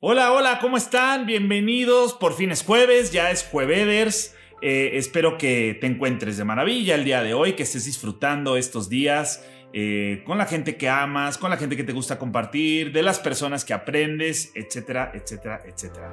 Hola, hola, ¿cómo están? Bienvenidos. Por fin es jueves, ya es jueveders. Eh, espero que te encuentres de maravilla el día de hoy, que estés disfrutando estos días eh, con la gente que amas, con la gente que te gusta compartir, de las personas que aprendes, etcétera, etcétera, etcétera.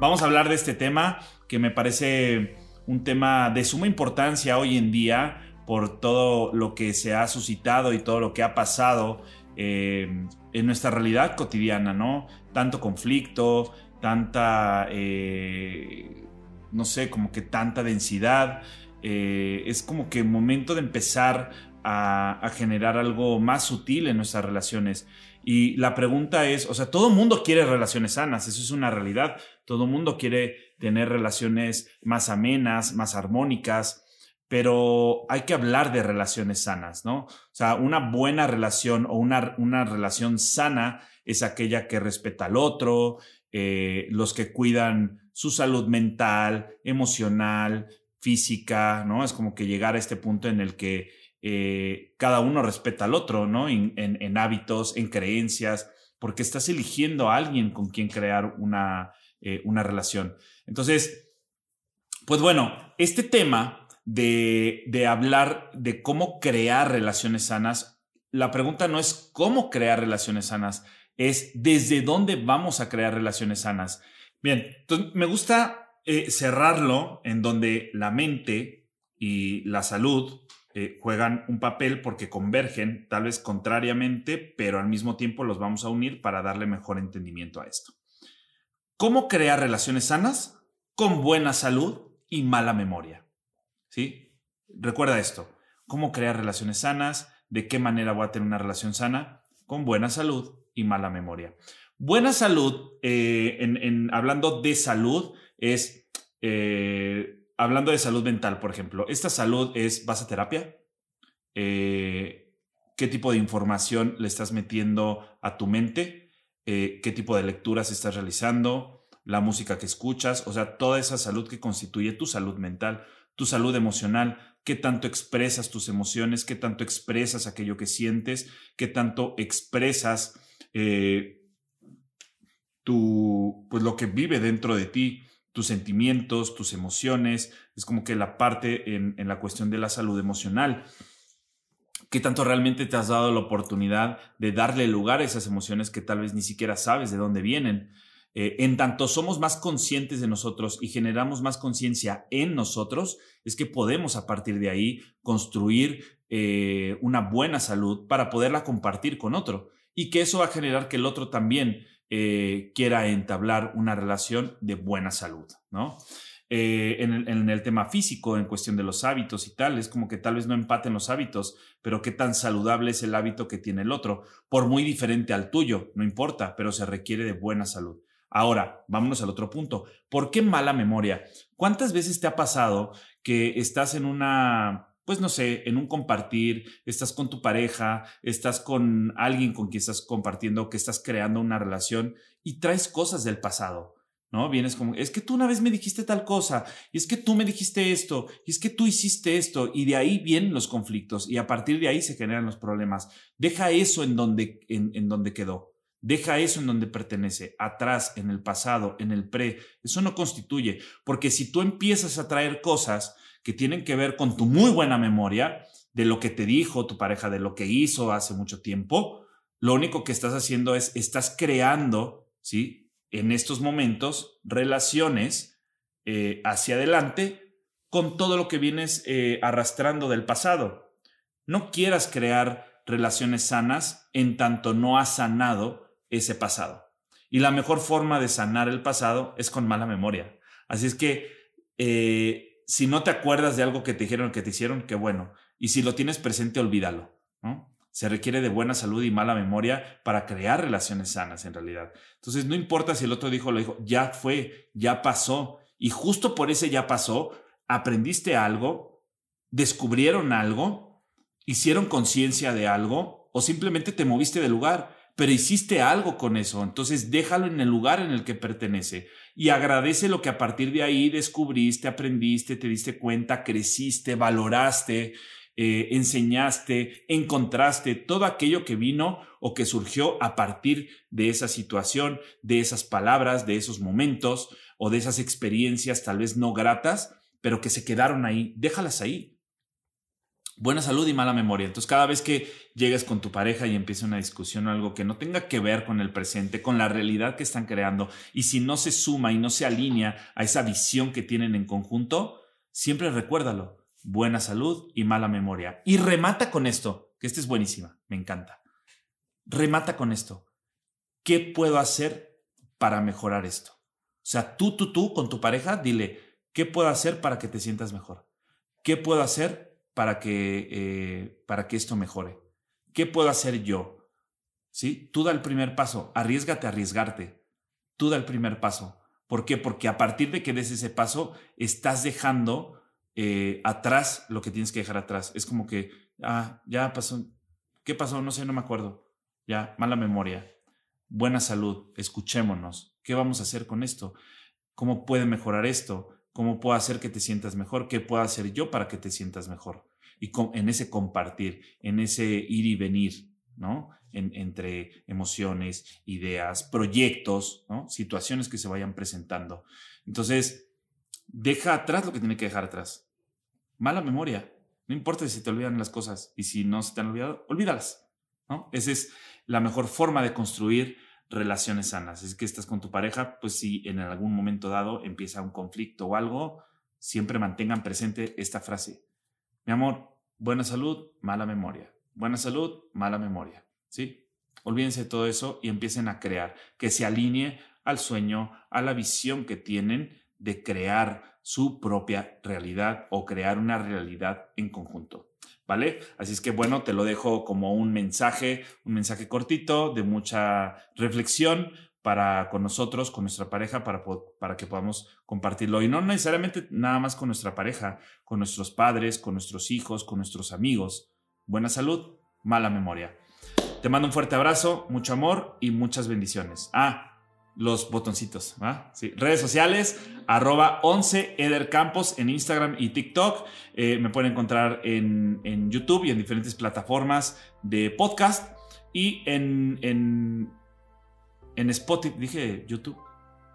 Vamos a hablar de este tema que me parece un tema de suma importancia hoy en día por todo lo que se ha suscitado y todo lo que ha pasado eh, en nuestra realidad cotidiana, ¿no? Tanto conflicto, tanta, eh, no sé, como que tanta densidad. Eh, es como que momento de empezar a, generar algo más sutil en nuestras relaciones. Y la pregunta es, o sea, todo mundo quiere relaciones sanas, eso es una realidad. Todo mundo quiere tener relaciones más amenas, más armónicas, pero hay que hablar de relaciones sanas, ¿no? O sea, una buena relación o una, una relación sana es aquella que respeta al otro, eh, los que cuidan su salud mental, emocional, física, ¿no? Es como que llegar a este punto en el que eh, cada uno respeta al otro, ¿no? En, hábitos, en creencias, porque estás eligiendo a alguien con quien crear una, eh, una relación. Entonces, pues bueno, este tema de, de hablar de cómo crear relaciones sanas, la pregunta no es cómo crear relaciones sanas, es desde dónde vamos a crear relaciones sanas. Bien, me gusta eh, cerrarlo en donde la mente y la salud eh, juegan un papel porque convergen, tal vez contrariamente, pero al mismo tiempo los vamos a unir para darle mejor entendimiento a esto. ¿Cómo crear relaciones sanas? Con buena salud y mala memoria. ¿Sí? Recuerda esto. ¿Cómo crear relaciones sanas? ¿De qué manera voy a tener una relación sana? Con buena salud y mala memoria. Buena salud, eh, en, hablando de salud, es eh, hablando de salud mental, por ejemplo. Esta salud es, ¿vas a terapia? Eh, ¿Qué tipo de información le estás metiendo a tu mente? Eh, qué tipo de lecturas estás realizando, la música que escuchas, o sea, toda esa salud que constituye tu salud mental, tu salud emocional, qué tanto expresas tus emociones, qué tanto expresas aquello que sientes, qué tanto expresas eh, tu, pues lo que vive dentro de ti, tus sentimientos, tus emociones, es como que la parte en la cuestión de la salud emocional qué tanto realmente te has dado la oportunidad de darle lugar a esas emociones que tal vez ni siquiera sabes de dónde vienen. Eh, en tanto somos más conscientes de nosotros y generamos más conciencia en nosotros, es que podemos a partir de ahí construir eh, una buena salud para poderla compartir con otro y que eso va a generar que el otro también eh, quiera entablar una relación de buena salud, ¿no? Eh, en, el, tema físico, en cuestión de los hábitos y tal. Es como que tal vez no empaten los hábitos, pero qué tan saludable es el hábito que tiene el otro, por muy diferente al tuyo, no importa, pero se requiere de buena salud. Ahora, vámonos al otro punto. ¿Por qué mala memoria? ¿Cuántas veces te ha pasado que estás en una pues no sé, en un compartir, estás con tu pareja, estás con alguien con quien estás compartiendo, que estás creando una relación y traes cosas del pasado. ¿no? Vienes como, es que tú una vez me dijiste tal cosa, y es que tú me dijiste esto, y es que tú hiciste esto, y de ahí vienen los conflictos, y a partir de ahí se generan los problemas. Deja eso en donde, en, donde quedó, deja eso en donde pertenece, atrás, en el pasado, en el pre, eso no constituye, porque si tú empiezas a traer cosas que tienen que ver con tu muy buena memoria, de lo que te dijo tu pareja, de lo que hizo hace mucho tiempo, lo único que estás haciendo es, estás creando, ¿sí? en estos momentos relaciones eh, hacia adelante con todo lo que vienes eh, arrastrando del pasado. No quieras crear relaciones sanas en tanto no has sanado ese pasado. Y la mejor forma de sanar el pasado es con mala memoria. Así es que eh, si no te acuerdas de algo que te dijeron que te hicieron, qué bueno. Y si lo tienes presente, olvídalo. Se requiere de buena salud y mala memoria para crear relaciones sanas en realidad. Entonces, no importa si el otro dijo lo dijo, ya fue, ya pasó. Y justo por ese ya pasó, aprendiste algo, descubrieron algo, hicieron conciencia de algo o simplemente te moviste de lugar pero hiciste algo con eso, entonces déjalo en el lugar en el que pertenece y agradece lo que a partir de ahí descubriste, aprendiste, te diste cuenta, creciste, valoraste, eh, enseñaste, encontraste, todo aquello que vino o que surgió a partir de esa situación, de esas palabras, de esos momentos o de esas experiencias tal vez no gratas, pero que se quedaron ahí, déjalas ahí. Buena salud y mala memoria. Entonces, cada vez que llegues con tu pareja y empiece una discusión o algo que no tenga que ver con el presente, con la realidad que están creando, y si no se suma y no se alinea a esa visión que tienen en conjunto, siempre recuérdalo buena salud y mala memoria. Y remata con esto, que esta es buenísima, me encanta. Remata con esto. ¿Qué puedo hacer para mejorar esto? O sea, tú, tú, tú, con tu pareja, dile, ¿qué puedo hacer para que te sientas mejor? ¿Qué puedo hacer para que, eh, para que esto mejore? ¿Qué puedo hacer yo? ¿Sí? Tú da el primer paso, arriesgate a arriesgarte. Tú da el primer paso. ¿Por qué? Porque a partir de que des ese paso, estás dejando eh, atrás lo que tienes que dejar atrás. Es como que, ah, ya pasó. ¿Qué pasó? No sé, no me acuerdo. Ya, mala memoria. Buena salud, escuchémonos. ¿Qué vamos a hacer con esto? ¿Cómo puede mejorar esto? ¿Cómo puedo hacer que te sientas mejor? ¿Qué puedo hacer yo para que te sientas mejor? Y en ese compartir, en ese ir y venir, ¿no? entre emociones, ideas, proyectos, ¿no? Situaciones que se vayan presentando. Entonces, deja atrás lo que tiene que dejar atrás. Mala memoria. No importa si te olvidan las cosas y si no se te han olvidado, olvídalas. ¿no? Esa es la mejor forma de construir relaciones sanas. Es que estás con tu pareja, pues si en algún momento dado empieza un conflicto o algo, siempre mantengan presente esta frase. Mi amor, buena salud, mala memoria. Buena salud, mala memoria. ¿Sí? Olvídense de todo eso y empiecen a crear, que se alinee al sueño, a la visión que tienen de crear su propia realidad o crear una realidad en conjunto. ¿Vale? Así es que bueno, te lo dejo como un mensaje, un mensaje cortito de mucha reflexión para con nosotros, con nuestra pareja, para, para que podamos compartirlo. Y no necesariamente nada más con nuestra pareja, con nuestros padres, con nuestros hijos, con nuestros amigos. Buena salud, mala memoria. Te mando un fuerte abrazo, mucho amor y muchas bendiciones. Ah, los botoncitos. Sí. Redes sociales, arroba 11 Edercampos en Instagram y TikTok. Eh, me pueden encontrar en, YouTube y en diferentes plataformas de podcast. Y en, en, en Spotify, dije YouTube.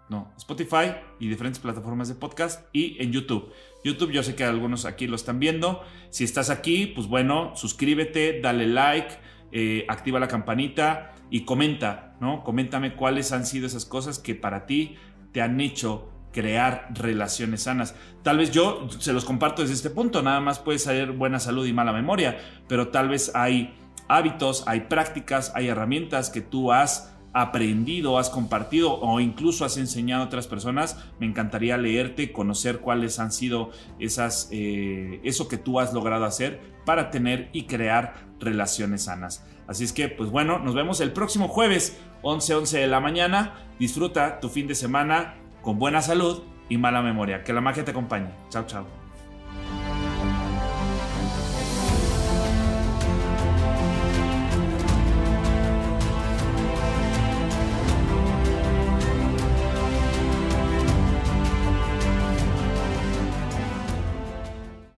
No, Spotify y diferentes plataformas de podcast y en YouTube. YouTube, yo sé que algunos aquí lo están viendo. Si estás aquí, pues bueno, suscríbete, dale like, eh, activa la campanita y comenta, ¿no? Coméntame cuáles han sido esas cosas que para ti te han hecho crear relaciones sanas. Tal vez yo se los comparto desde este punto, nada más puede ser buena salud y mala memoria, pero tal vez hay hábitos, hay prácticas, hay herramientas que tú has aprendido, has compartido o incluso has enseñado a otras personas, me encantaría leerte, conocer cuáles han sido esas, eh, eso que tú has logrado hacer para tener y crear relaciones sanas. Así es que, pues bueno, nos vemos el próximo jueves, 11, 11 de la mañana. Disfruta tu fin de semana con buena salud y mala memoria. Que la magia te acompañe. Chao, chao.